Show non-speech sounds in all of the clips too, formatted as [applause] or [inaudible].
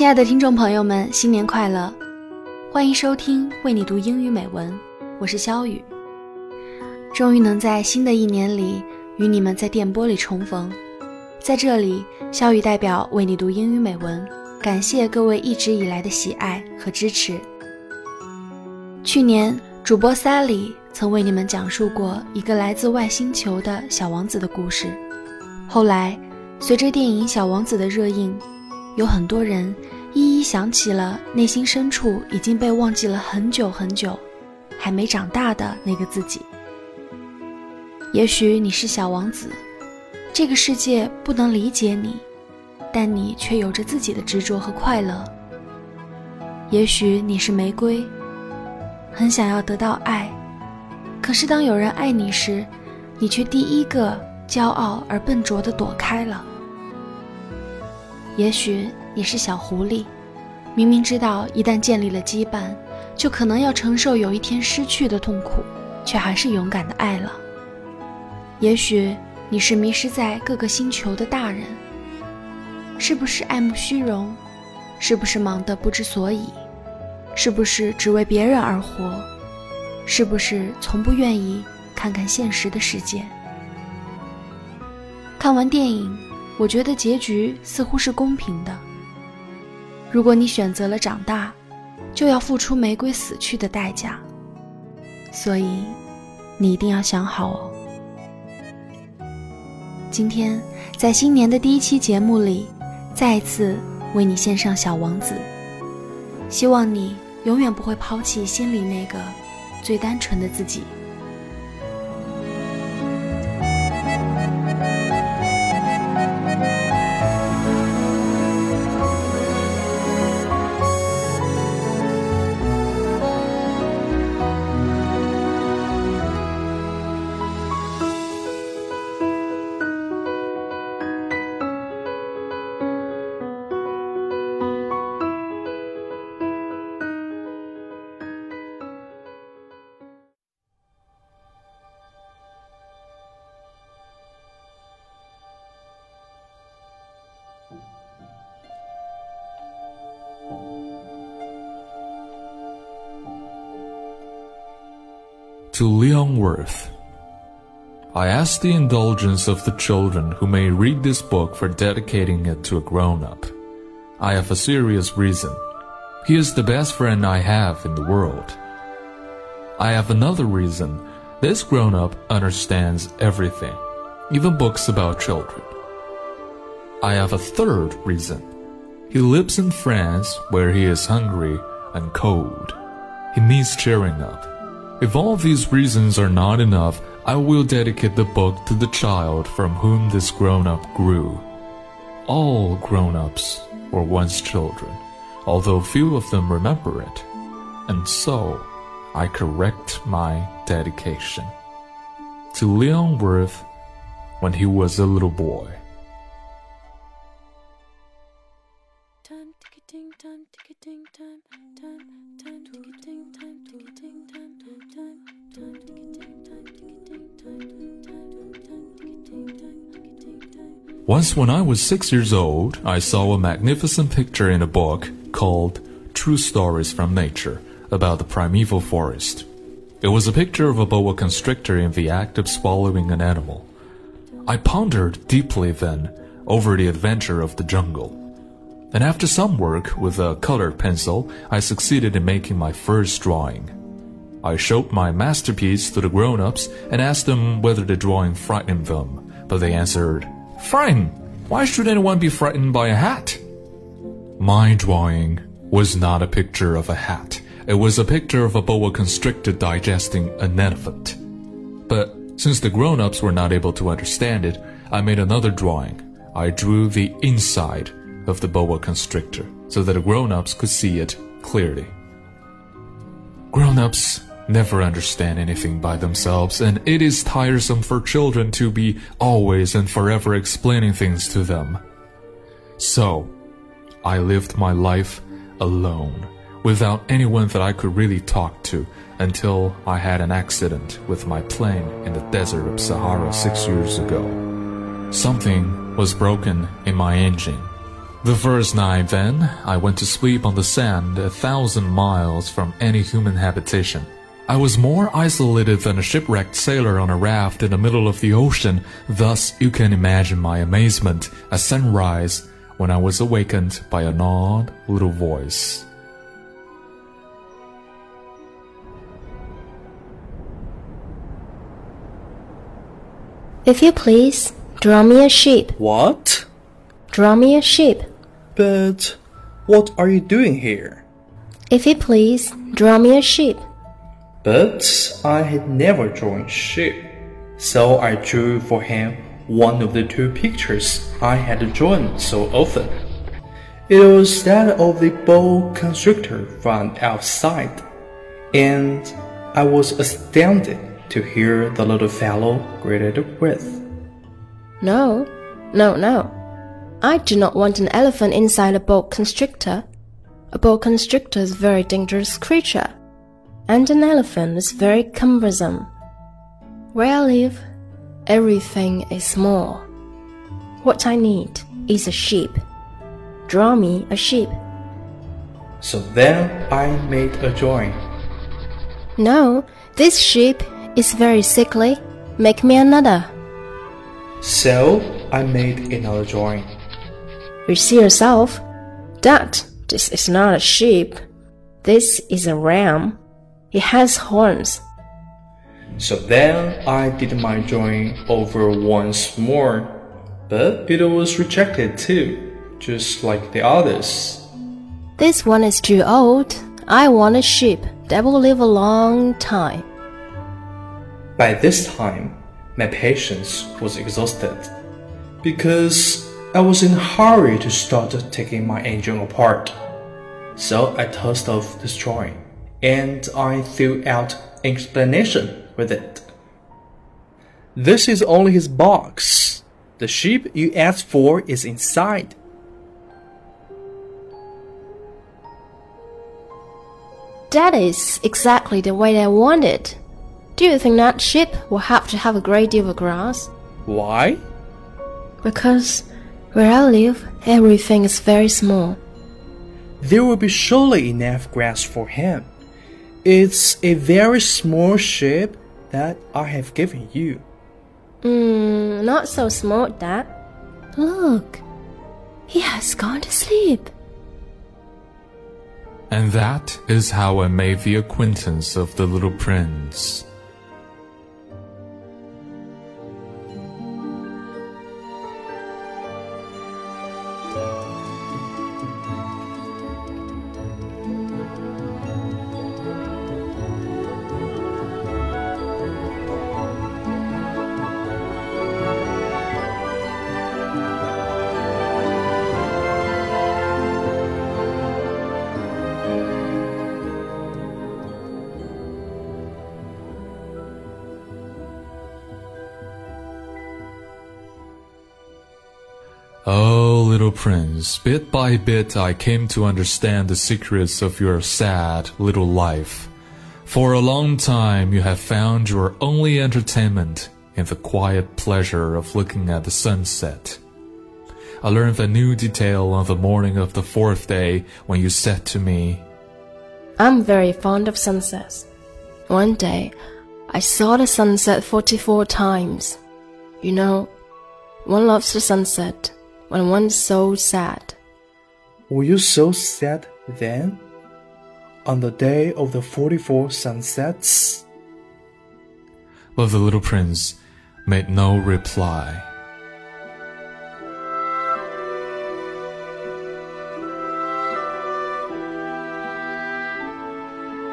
亲爱的听众朋友们，新年快乐！欢迎收听为你读英语美文，我是肖雨。终于能在新的一年里与你们在电波里重逢，在这里，肖雨代表为你读英语美文，感谢各位一直以来的喜爱和支持。去年，主播 Sally 曾为你们讲述过一个来自外星球的小王子的故事。后来，随着电影《小王子》的热映，有很多人一想起了内心深处已经被忘记了很久很久，还没长大的那个自己。也许你是小王子，这个世界不能理解你，但你却有着自己的执着和快乐。也许你是玫瑰，很想要得到爱，可是当有人爱你时，你却第一个骄傲而笨拙地躲开了。也许你是小狐狸，明明知道一旦建立了羁绊，就可能要承受有一天失去的痛苦，却还是勇敢的爱了。也许你是迷失在各个星球的大人，是不是爱慕虚荣？是不是忙得不知所以？是不是只为别人而活？是不是从不愿意看看现实的世界？看完电影，我觉得结局似乎是公平的。如果你选择了长大，就要付出玫瑰死去的代价。所以，你一定要想好哦。今天在新年的第一期节目里，再一次为你献上《小王子》，希望你永远不会抛弃心里那个最单纯的自己。Ask the indulgence of the children who may read this book for dedicating it to a grown up. I have a serious reason. He is the best friend I have in the world. I have another reason. This grown up understands everything, even books about children. I have a third reason. He lives in France where he is hungry and cold. He needs cheering up. If all these reasons are not enough, I will dedicate the book to the child from whom this grown-up grew. All grown-ups were once children, although few of them remember it. And so, I correct my dedication. To Leon Werth when he was a little boy. Once, when I was six years old, I saw a magnificent picture in a book called True Stories from Nature about the primeval forest. It was a picture of a boa constrictor in the act of swallowing an animal. I pondered deeply then over the adventure of the jungle. And after some work with a colored pencil, I succeeded in making my first drawing. I showed my masterpiece to the grown-ups and asked them whether the drawing frightened them, but they answered, Frightened? Why should anyone be frightened by a hat? My drawing was not a picture of a hat. It was a picture of a boa constrictor digesting an elephant. But since the grown-ups were not able to understand it, I made another drawing. I drew the inside of the boa constrictor so that the grown-ups could see it clearly. Grown-ups never understand anything by themselves, and it is tiresome for children to be always and forever explaining things to them. So, I lived my life alone, without anyone that I could really talk to, until I had an accident with my plane in the desert of Sahara six years ago. Something was broken in my engine. The first night, then, I went to sleep on the sand a thousand miles from any human habitation. I was more isolated than a shipwrecked sailor on a raft in the middle of the ocean, thus, you can imagine my amazement at sunrise when I was awakened by an odd little voice. If you please, draw me a sheep. What? Draw me a sheep. But what are you doing here? If you please, draw me a sheep. But I had never drawn sheep, so I drew for him one of the two pictures I had drawn so often. It was that of the boa constrictor from outside, and I was astounded to hear the little fellow greeted with. No, no, no. I do not want an elephant inside a boa constrictor. A boa constrictor is a very dangerous creature, and an elephant is very cumbersome. Where I live, everything is small. What I need is a sheep. Draw me a sheep. So then I made a drawing. No, this sheep is very sickly. Make me another. So I made another drawing. You see yourself? That this is not a sheep. This is a ram. It has horns. So then I did my drawing over once more, but it was rejected too, just like the others. This one is too old. I want a sheep that will live a long time. By this time, my patience was exhausted because I was in a hurry to start taking my engine apart. So I tossed off this drawing and I threw out an explanation with it. This is only his box. The sheep you asked for is inside. That is exactly the way I want it. Do you think that sheep will have to have a great deal of grass? Why? Because where I live, everything is very small. There will be surely enough grass for him. It's a very small ship that I have given you. Hmm, not so small, Dad. Look, he has gone to sleep. And that is how I made the acquaintance of the little prince. Prince, bit by bit I came to understand the secrets of your sad little life. For a long time you have found your only entertainment in the quiet pleasure of looking at the sunset. I learned a new detail on the morning of the fourth day when you said to me, I'm very fond of sunsets. One day, I saw the sunset 44 times. You know, one loves the sunset when one's so sad. Were you so sad then? On the day of the 44 sunsets? But the little prince made no reply.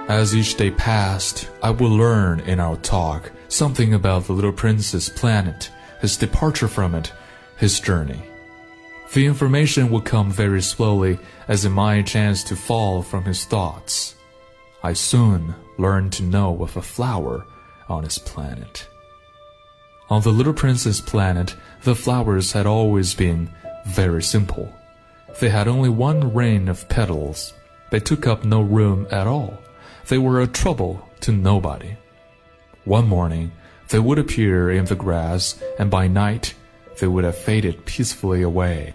As each day passed, I would learn in our talk something about the little prince's planet, his departure from it, his journey. The information would come very slowly as it might chance to fall from his thoughts. I soon learned to know of a flower on his planet. On the little prince's planet, the flowers had always been very simple. They had only one ring of petals. They took up no room at all. They were a trouble to nobody. One morning, they would appear in the grass, and by night, they would have faded peacefully away.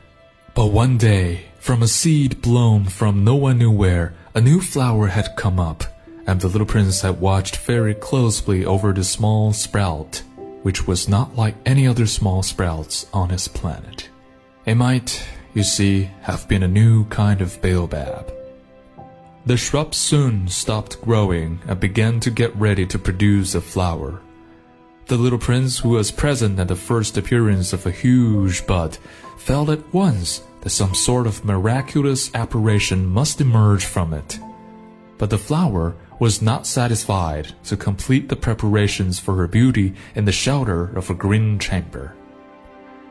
But one day, from a seed blown from no one knew where, a new flower had come up, and the little prince had watched very closely over the small sprout, which was not like any other small sprouts on his planet. It might, you see, have been a new kind of baobab. The shrub soon stopped growing and began to get ready to produce a flower. The little prince, who was present at the first appearance of a huge bud, felt at once that some sort of miraculous apparition must emerge from it. But the flower was not satisfied to complete the preparations for her beauty in the shelter of a green chamber.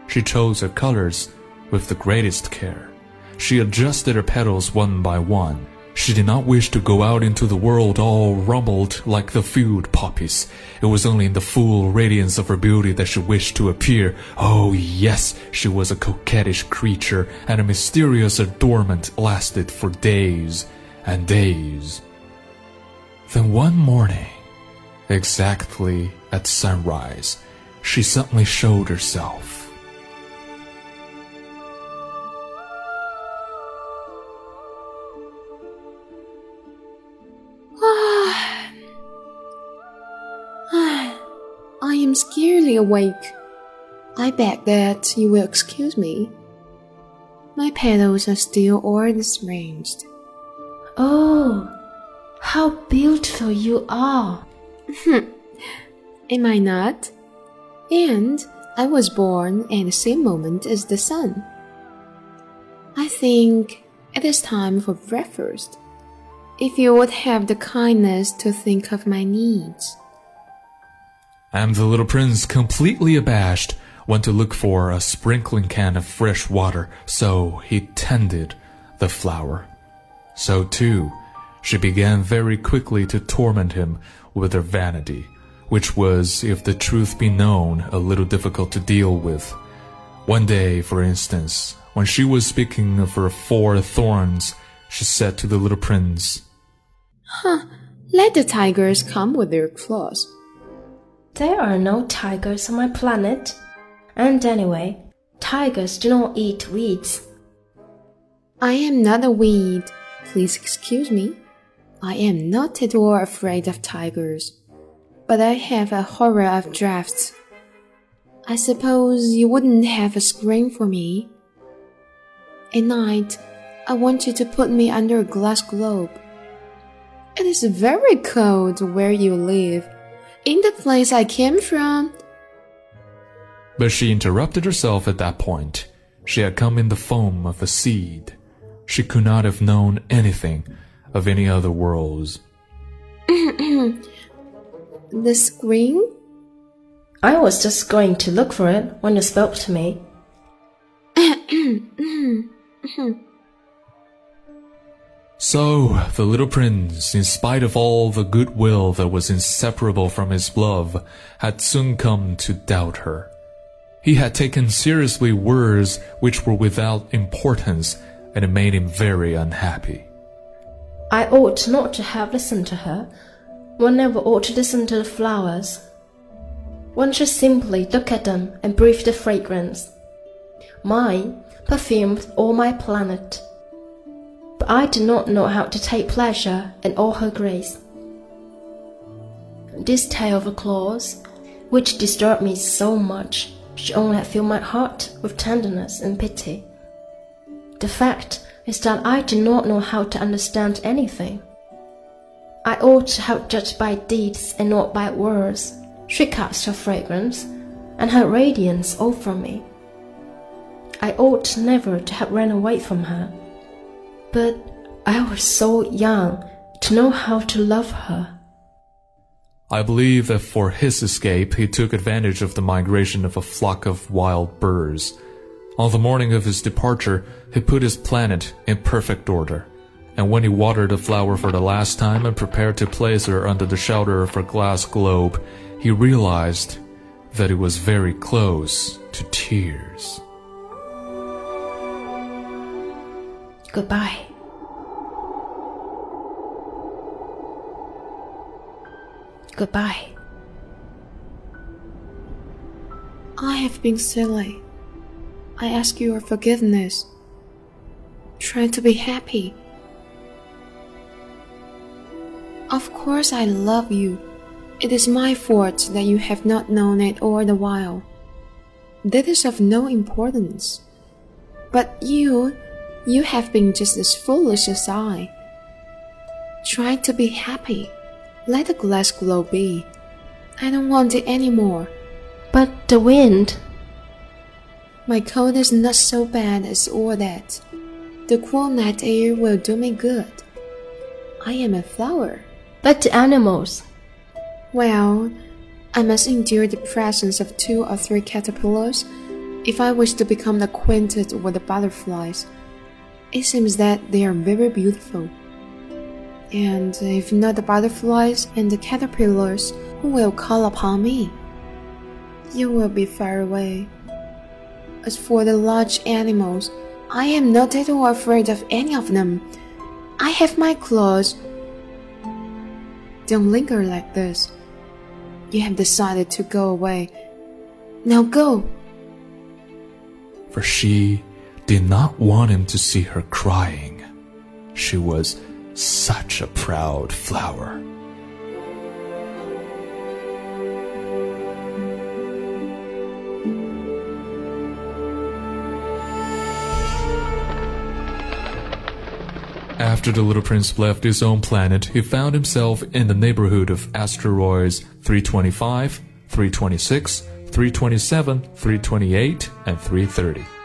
She chose her colors with the greatest care. She adjusted her petals one by one. She did not wish to go out into the world all rumbled like the field poppies. It was only in the full radiance of her beauty that she wished to appear. Oh, yes, she was a coquettish creature, and a mysterious adornment lasted for days and days. Then one morning, exactly at sunrise, she suddenly showed herself. Am scarcely awake. I beg that you will excuse me. My petals are still all disarranged. Oh, how beautiful you are! Hmm. Am I not? And I was born at the same moment as the sun. I think it is time for breakfast. If you would have the kindness to think of my needs. And the little prince, completely abashed, went to look for a sprinkling can of fresh water, so he tended the flower. So too, she began very quickly to torment him with her vanity, which was, if the truth be known, a little difficult to deal with. One day, for instance, when she was speaking of her four thorns, she said to the little prince, Huh, Let the tigers come with their claws. There are no tigers on my planet. And anyway, tigers do not eat weeds. I am not a weed. Please excuse me. I am not at all afraid of tigers, but I have a horror of drafts. I suppose you wouldn't have a screen for me. At night, I want you to put me under a glass globe. It is very cold where you live. In the place I came from, But she interrupted herself at that point. She had come in the form of a seed. She could not have known anything of any other worlds. [clears throat] the screen I was just going to look for it when you spoke to me. [clears throat] So, the little prince, in spite of all the goodwill that was inseparable from his love, had soon come to doubt her. He had taken seriously words which were without importance, and it made him very unhappy. I ought not to have listened to her. One never ought to listen to the flowers. One should simply look at them and breathe the fragrance. Mine perfumed all my planet. But I do not know how to take pleasure in all her grace. This tale of a claws, which disturbed me so much, should only have filled my heart with tenderness and pity. The fact is that I do not know how to understand anything. I ought to have judged by deeds and not by words. She cast her fragrance and her radiance over me. I ought never to have ran away from her. But I was so young to know how to love her. I believe that for his escape, he took advantage of the migration of a flock of wild birds. On the morning of his departure, he put his planet in perfect order. And when he watered the flower for the last time and prepared to place her under the shelter of her glass globe, he realized that it was very close to tears. Goodbye. Goodbye. I have been silly. I ask your forgiveness. Try to be happy. Of course, I love you. It is my fault that you have not known it all the while. That is of no importance. But you, you have been just as foolish as I. Try to be happy. Let the glass glow be. I don't want it anymore. But the wind. My cold is not so bad as all that. The cool night air will do me good. I am a flower. But the animals. Well, I must endure the presence of two or three caterpillars if I wish to become acquainted with the butterflies. It seems that they are very beautiful. And if not the butterflies and the caterpillars, who will call upon me? You will be far away. As for the large animals, I am not at all afraid of any of them. I have my claws. Don't linger like this. You have decided to go away. Now go. For she did not want him to see her crying. She was such a proud flower. After the little prince left his own planet, he found himself in the neighborhood of asteroids 325, 326, 327, 328, and 330.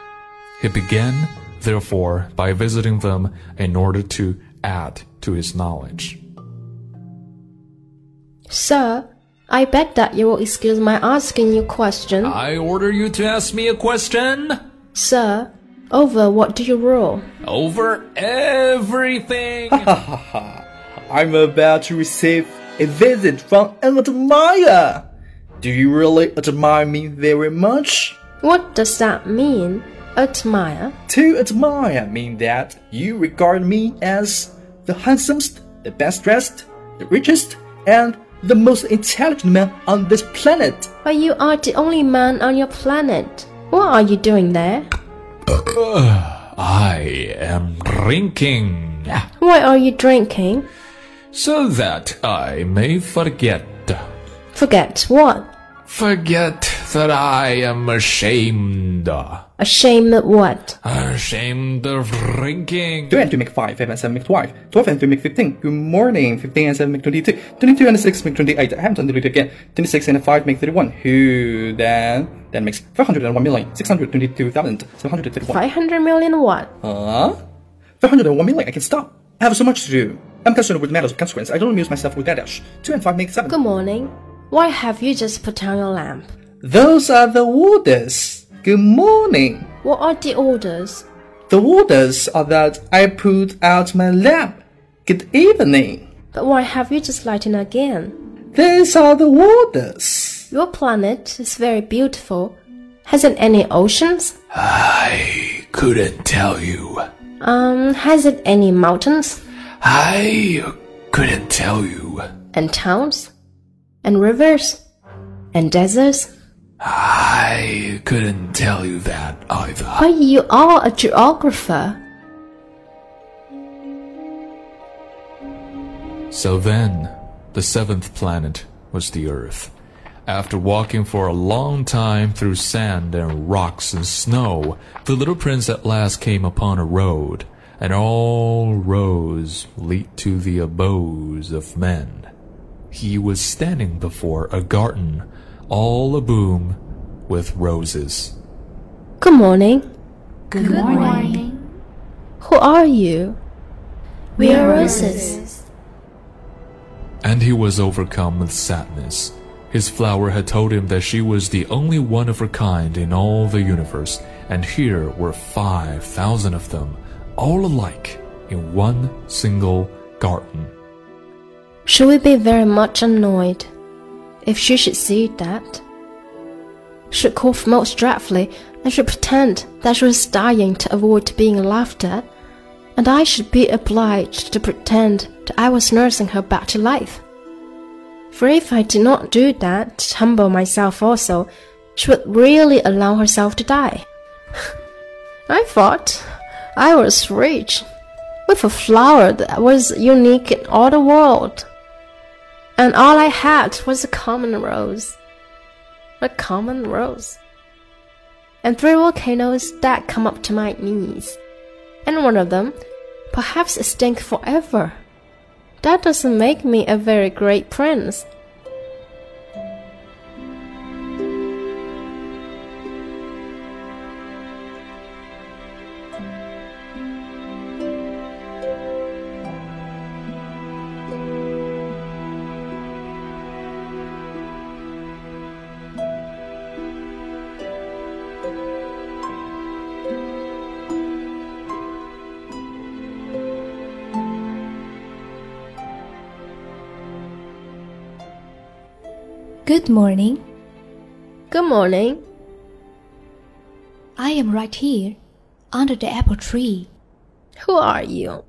He began, therefore, by visiting them in order to add to his knowledge. Sir, I beg that you will excuse my asking you a question. I order you to ask me a question Sir, over what do you rule? over everything. I'm about to receive a visit from an admirer. Do you really admire me very much? What does that mean? Admire? To admire mean that you regard me as the handsomest, the best dressed, the richest, and the most intelligent man on this planet. But you are the only man on your planet. What are you doing there? Uh, I am drinking Why are you drinking? so that I may forget. Forget what? Forget that I am ashamed. Ashamed of what? Ashamed of drinking. 2 and 2 make 5, 5 and 7 make 12, 12 and 3 make 15. Good morning, 15 and 7 make 22, 22 and 6 make 28. I haven't done it again. 26 and 5 make 31. Who then? That makes 501,622,731. 500 million what? Huh? 501 million, I can stop. I have so much to do. I'm concerned with matters of consequence. I don't amuse myself with that dash. 2 and 5 make 7. Good morning. Why have you just put down your lamp? Those are the orders. Good morning. What are the orders? The orders are that I put out my lamp. Good evening. But why have you just lighted again? These are the orders. Your planet is very beautiful. Has it any oceans? I couldn't tell you. Um, has it any mountains? I couldn't tell you. And towns? And rivers? And deserts? I couldn't tell you that either. But you are a geographer. So then, the seventh planet was the Earth. After walking for a long time through sand and rocks and snow, the little prince at last came upon a road, and all roads lead to the abodes of men. He was standing before a garden, all aboom with roses. Good morning. Good morning. Who are you? We are roses. And he was overcome with sadness. His flower had told him that she was the only one of her kind in all the universe, and here were five thousand of them, all alike, in one single garden. Should we be very much annoyed if she should see that? Should cough most dreadfully and should pretend that she was dying to avoid being laughed at, and I should be obliged to pretend that I was nursing her back to life. For if I did not do that, to humble myself also, she would really allow herself to die. [laughs] I thought I was rich, with a flower that was unique in all the world. And all I had was a common rose. A common rose. And three volcanoes that come up to my knees. And one of them, perhaps stink forever. That doesn't make me a very great prince. Good morning. Good morning. I am right here, under the apple tree. Who are you?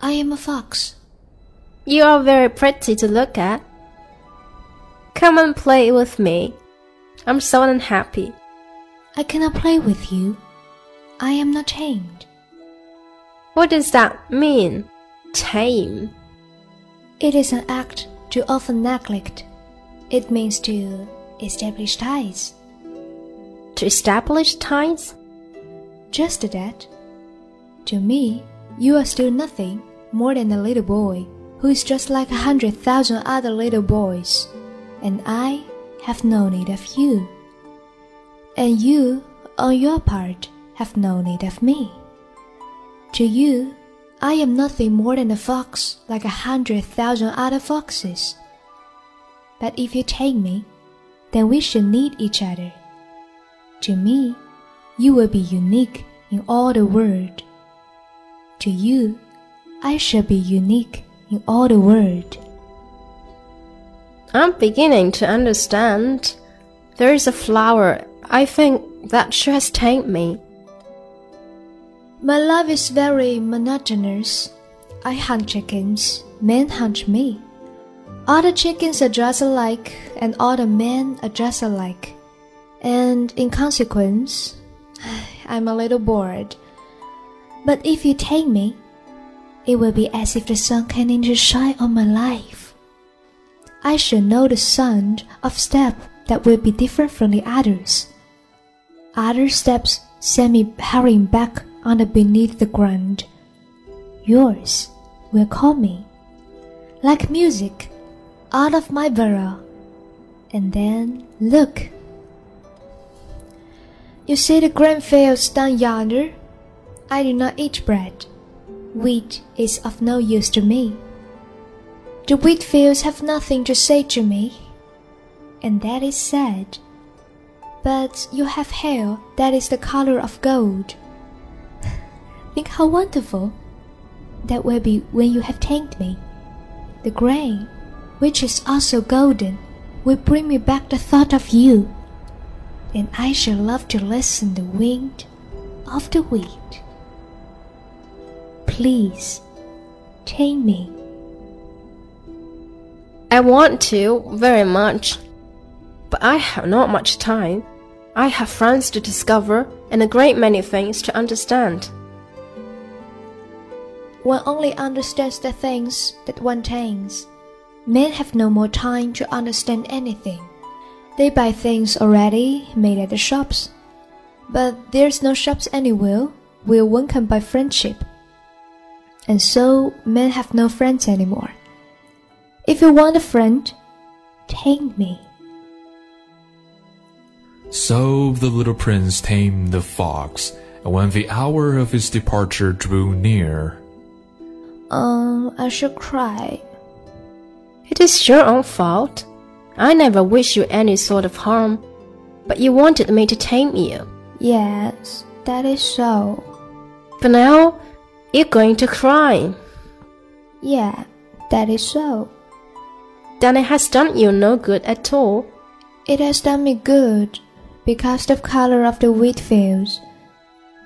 I am a fox. You are very pretty to look at. Come and play with me. I'm so unhappy. I cannot play with you. I am not tamed. What does that mean? Tame. It is an act to often neglect. It means to establish ties. To establish ties? Just that. To me, you are still nothing more than a little boy who is just like a hundred thousand other little boys, and I have no need of you. And you, on your part, have no need of me. To you, I am nothing more than a fox like a hundred thousand other foxes. But if you take me, then we should need each other. To me, you will be unique in all the world. To you, I shall be unique in all the world. I'm beginning to understand. There is a flower, I think, that she has tamed me. My life is very monotonous. I hunt chickens, men hunt me. All the chickens are dressed alike, and all the men are dressed alike. And in consequence, [sighs] I'm a little bored. But if you take me, it will be as if the sun came in to shine on my life. I shall know the sound of step that will be different from the others. Other steps send me hurrying back under beneath the ground. Yours will call me, like music, out of my burrow. And then look. You see the grain fields down yonder? I do not eat bread. Wheat is of no use to me. The wheat fields have nothing to say to me, and that is sad. But you have hair that is the color of gold. [laughs] Think how wonderful that will be when you have tamed me. The grain, which is also golden, will bring me back the thought of you, and I shall love to listen the wind of the wheat. Please, tame me. I want to very much, but I have not much time. I have friends to discover and a great many things to understand. One only understands the things that one tames. Men have no more time to understand anything. They buy things already made at the shops. But there's no shops anywhere where one can buy friendship. And so men have no friends anymore. If you want a friend, tame me. So the little prince tamed the fox, and when the hour of his departure drew near, Um, I shall cry. It is your own fault. I never wish you any sort of harm, but you wanted me to tame you. Yes, that is so. But now you're going to cry. Yeah, that is so. Then it has done you no good at all. It has done me good because the color of the wheat fields.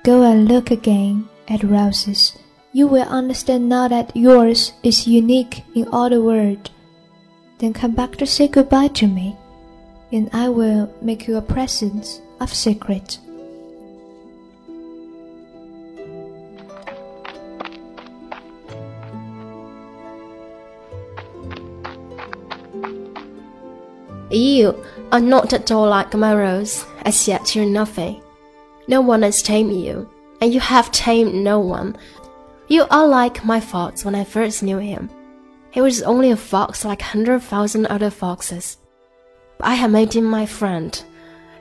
Go and look again at roses. You will understand now that yours is unique in all the world. Then come back to say goodbye to me, and I will make you a present of secret. You are not at all like my rose, as yet you're nothing. No one has tamed you, and you have tamed no one. You are like my thoughts when I first knew him. He was only a fox like hundred thousand other foxes. But I have made him my friend,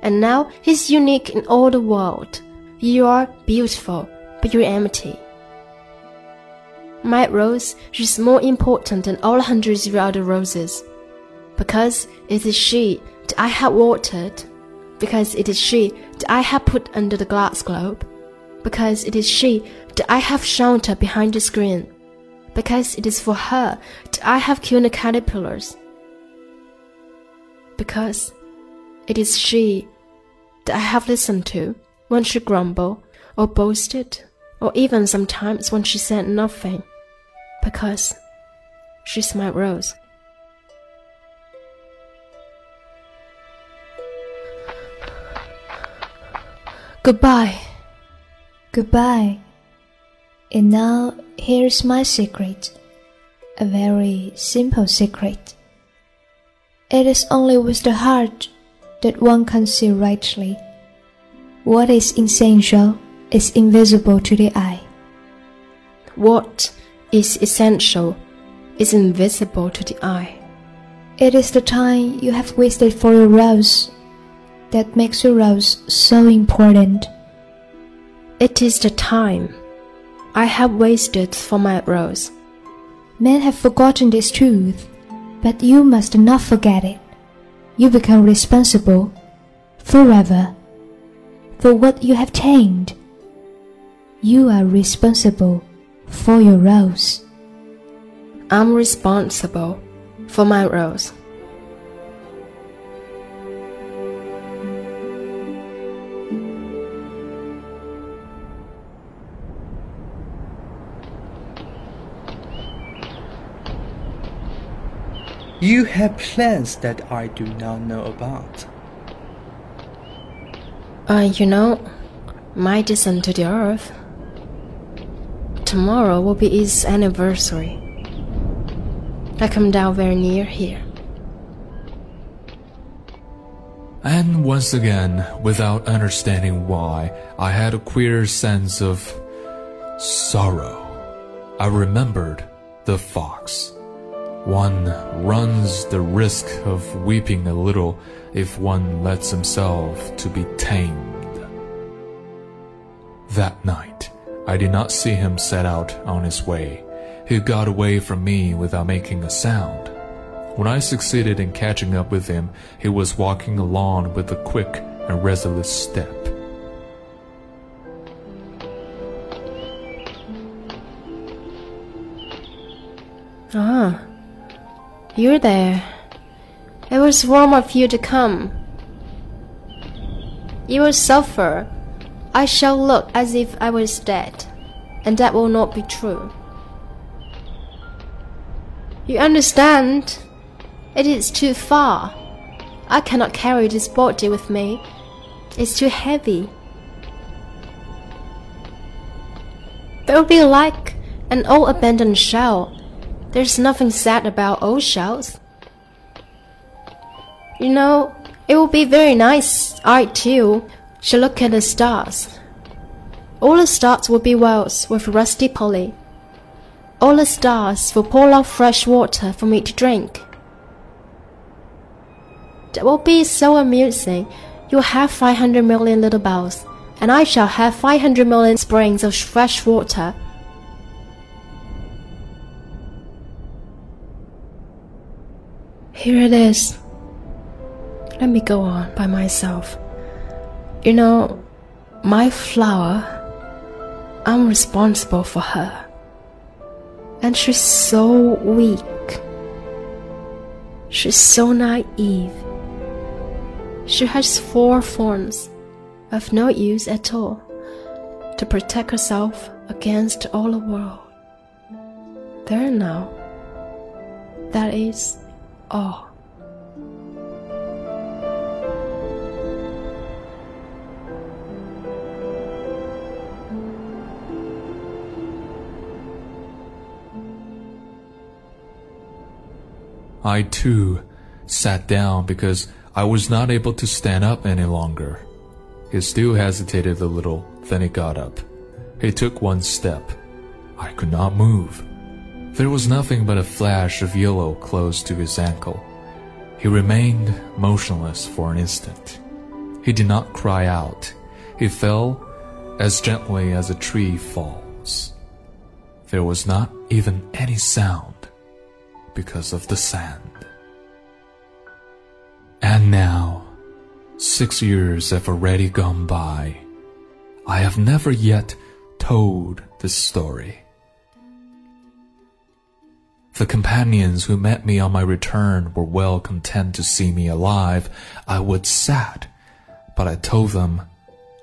and now he's unique in all the world. You are beautiful, but you're empty. My rose is more important than all hundreds of other roses, because it is she that I have watered, because it is she that I have put under the glass globe, because it is she that I have sheltered behind the screen, because it is for her that I have killed the caterpillars, because it is she that I have listened to when she grumbled or boasted, or even sometimes when she said nothing, because she's my rose. Goodbye. Goodbye. And now here's my secret. A very simple secret. It is only with the heart that one can see rightly. What is essential is invisible to the eye. What is essential is invisible to the eye. It is the time you have wasted for your rose that makes your rose so important. It is the time I have wasted for my rose. Men have forgotten this truth, but you must not forget it. You become responsible forever for what you have tamed. You are responsible for your rose. I'm responsible for my rose. You have plans that I do not know about. Uh, you know, my descent to the earth. Tomorrow will be its anniversary. I come down very near here. And once again, without understanding why, I had a queer sense of sorrow. I remembered the fox. One runs the risk of weeping a little if one lets himself to be tamed. That night, I did not see him set out on his way. He got away from me without making a sound. When I succeeded in catching up with him, he was walking along with a quick and resolute step. Ah, you're there. It was wrong of you to come. You will suffer. I shall look as if I was dead, and that will not be true. You understand? It is too far. I cannot carry this body with me. It's too heavy. It will be like an old abandoned shell. There's nothing sad about old shells. You know, it will be very nice, I too, to look at the stars. All the stars will be wells with rusty pulley. All the stars will pour out fresh water for me to drink. That will be so amusing. You'll have 500 million little bells, and I shall have 500 million springs of fresh water. Here it is. Let me go on by myself. You know, my flower, I'm responsible for her. And she's so weak. She's so naive. She has four forms of no use at all to protect herself against all the world. There now. That is all. I too sat down because I was not able to stand up any longer. He still hesitated a little, then he got up. He took one step. I could not move. There was nothing but a flash of yellow close to his ankle. He remained motionless for an instant. He did not cry out. He fell as gently as a tree falls. There was not even any sound because of the sand. And now, six years have already gone by. I have never yet told this story. The companions who met me on my return were well content to see me alive. I was sad, but I told them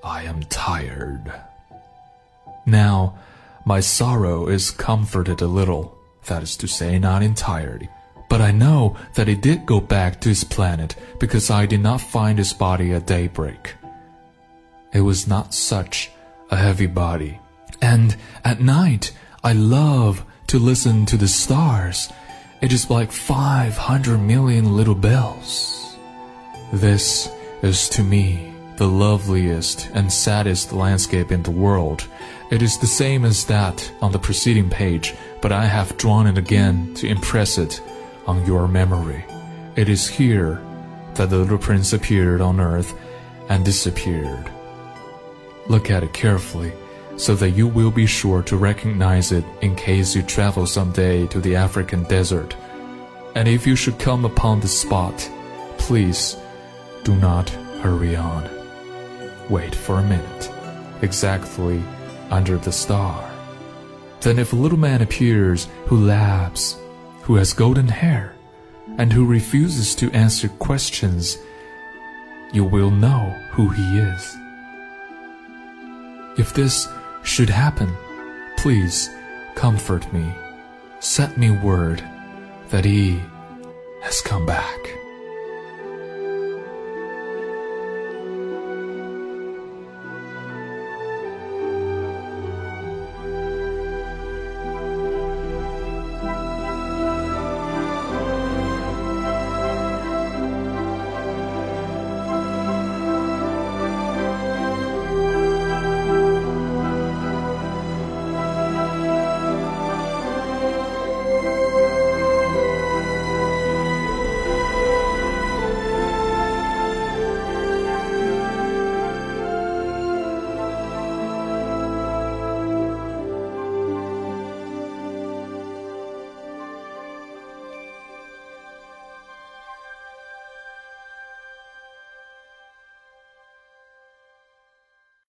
I am tired. Now, my sorrow is comforted a little, that is to say, not entirely. But I know that he did go back to his planet because I did not find his body at daybreak. It was not such a heavy body. And at night, I love to listen to the stars. It is like 500 million little bells. This is to me the loveliest and saddest landscape in the world. It is the same as that on the preceding page, but I have drawn it again to impress it on your memory. It is here that the little prince appeared on earth and disappeared. Look at it carefully so that you will be sure to recognize it in case you travel someday to the African desert. And if you should come upon the spot, please do not hurry on. Wait for a minute, exactly under the star. Then if a little man appears who laughs, who has golden hair, and who refuses to answer questions, you will know who he is. If this should happen, please comfort me. Set me word that he has come back.